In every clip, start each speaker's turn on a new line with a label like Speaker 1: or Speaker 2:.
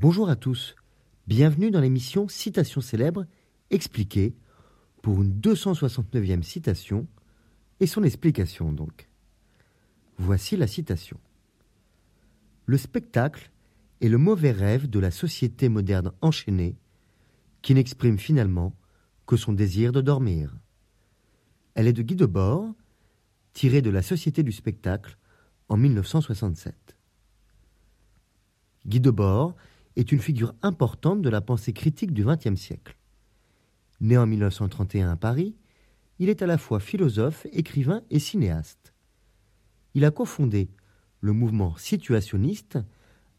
Speaker 1: Bonjour à tous, bienvenue dans l'émission Citation célèbre expliquée pour une 269e citation et son explication donc. Voici la citation. Le spectacle est le mauvais rêve de la société moderne enchaînée qui n'exprime finalement que son désir de dormir. Elle est de Guy Debord, tirée de la Société du spectacle en 1967. Guy Debord est une figure importante de la pensée critique du XXe siècle. Né en 1931 à Paris, il est à la fois philosophe, écrivain et cinéaste. Il a cofondé le mouvement situationniste,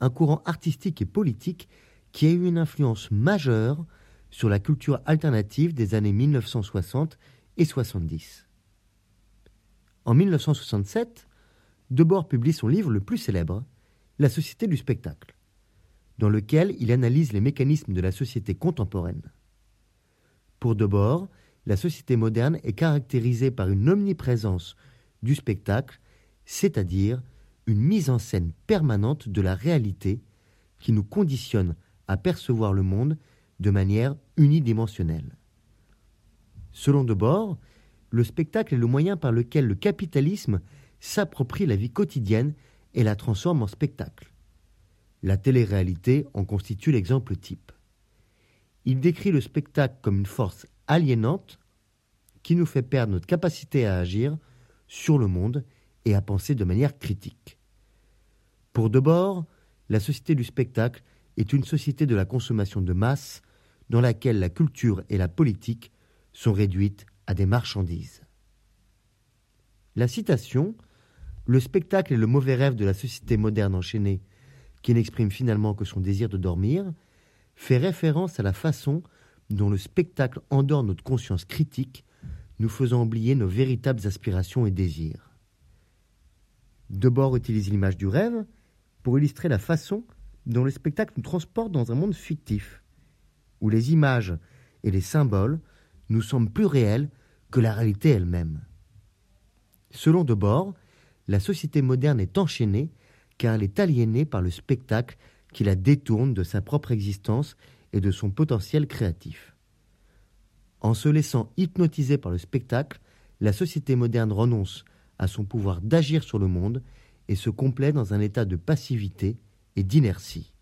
Speaker 1: un courant artistique et politique qui a eu une influence majeure sur la culture alternative des années 1960 et 70. En 1967, Debord publie son livre le plus célèbre, La Société du spectacle dans lequel il analyse les mécanismes de la société contemporaine. Pour Debord, la société moderne est caractérisée par une omniprésence du spectacle, c'est-à-dire une mise en scène permanente de la réalité qui nous conditionne à percevoir le monde de manière unidimensionnelle. Selon Debord, le spectacle est le moyen par lequel le capitalisme s'approprie la vie quotidienne et la transforme en spectacle. La télé-réalité en constitue l'exemple type. Il décrit le spectacle comme une force aliénante qui nous fait perdre notre capacité à agir sur le monde et à penser de manière critique. Pour Debord, la société du spectacle est une société de la consommation de masse dans laquelle la culture et la politique sont réduites à des marchandises. La citation Le spectacle est le mauvais rêve de la société moderne enchaînée qui n'exprime finalement que son désir de dormir, fait référence à la façon dont le spectacle endort notre conscience critique, nous faisant oublier nos véritables aspirations et désirs. Debord utilise l'image du rêve pour illustrer la façon dont le spectacle nous transporte dans un monde fictif, où les images et les symboles nous semblent plus réels que la réalité elle-même. Selon Debord, la société moderne est enchaînée car elle est aliénée par le spectacle qui la détourne de sa propre existence et de son potentiel créatif. En se laissant hypnotiser par le spectacle, la société moderne renonce à son pouvoir d'agir sur le monde et se complaît dans un état de passivité et d'inertie.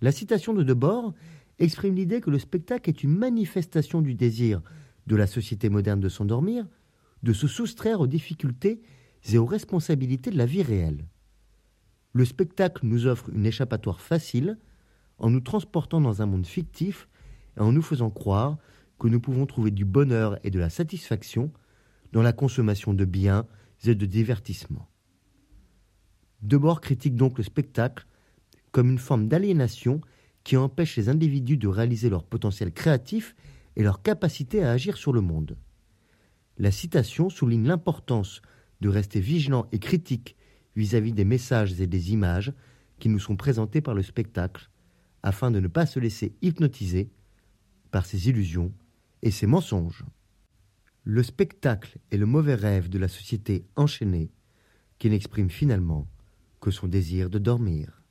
Speaker 1: La citation de Debord exprime l'idée que le spectacle est une manifestation du désir de la société moderne de s'endormir, de se soustraire aux difficultés et aux responsabilités de la vie réelle. Le spectacle nous offre une échappatoire facile en nous transportant dans un monde fictif et en nous faisant croire que nous pouvons trouver du bonheur et de la satisfaction dans la consommation de biens et de divertissements. Debord critique donc le spectacle comme une forme d'aliénation qui empêche les individus de réaliser leur potentiel créatif et leur capacité à agir sur le monde. La citation souligne l'importance de rester vigilant et critique vis-à-vis des messages et des images qui nous sont présentés par le spectacle, afin de ne pas se laisser hypnotiser par ses illusions et ses mensonges. Le spectacle est le mauvais rêve de la société enchaînée qui n'exprime finalement que son désir de dormir.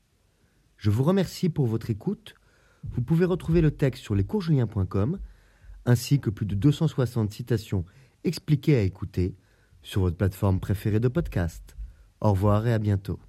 Speaker 1: Je vous remercie pour votre écoute. Vous pouvez retrouver le texte sur lescoursjulien.com ainsi que plus de 260 citations expliquées à écouter sur votre plateforme préférée de podcast. Au revoir et à bientôt.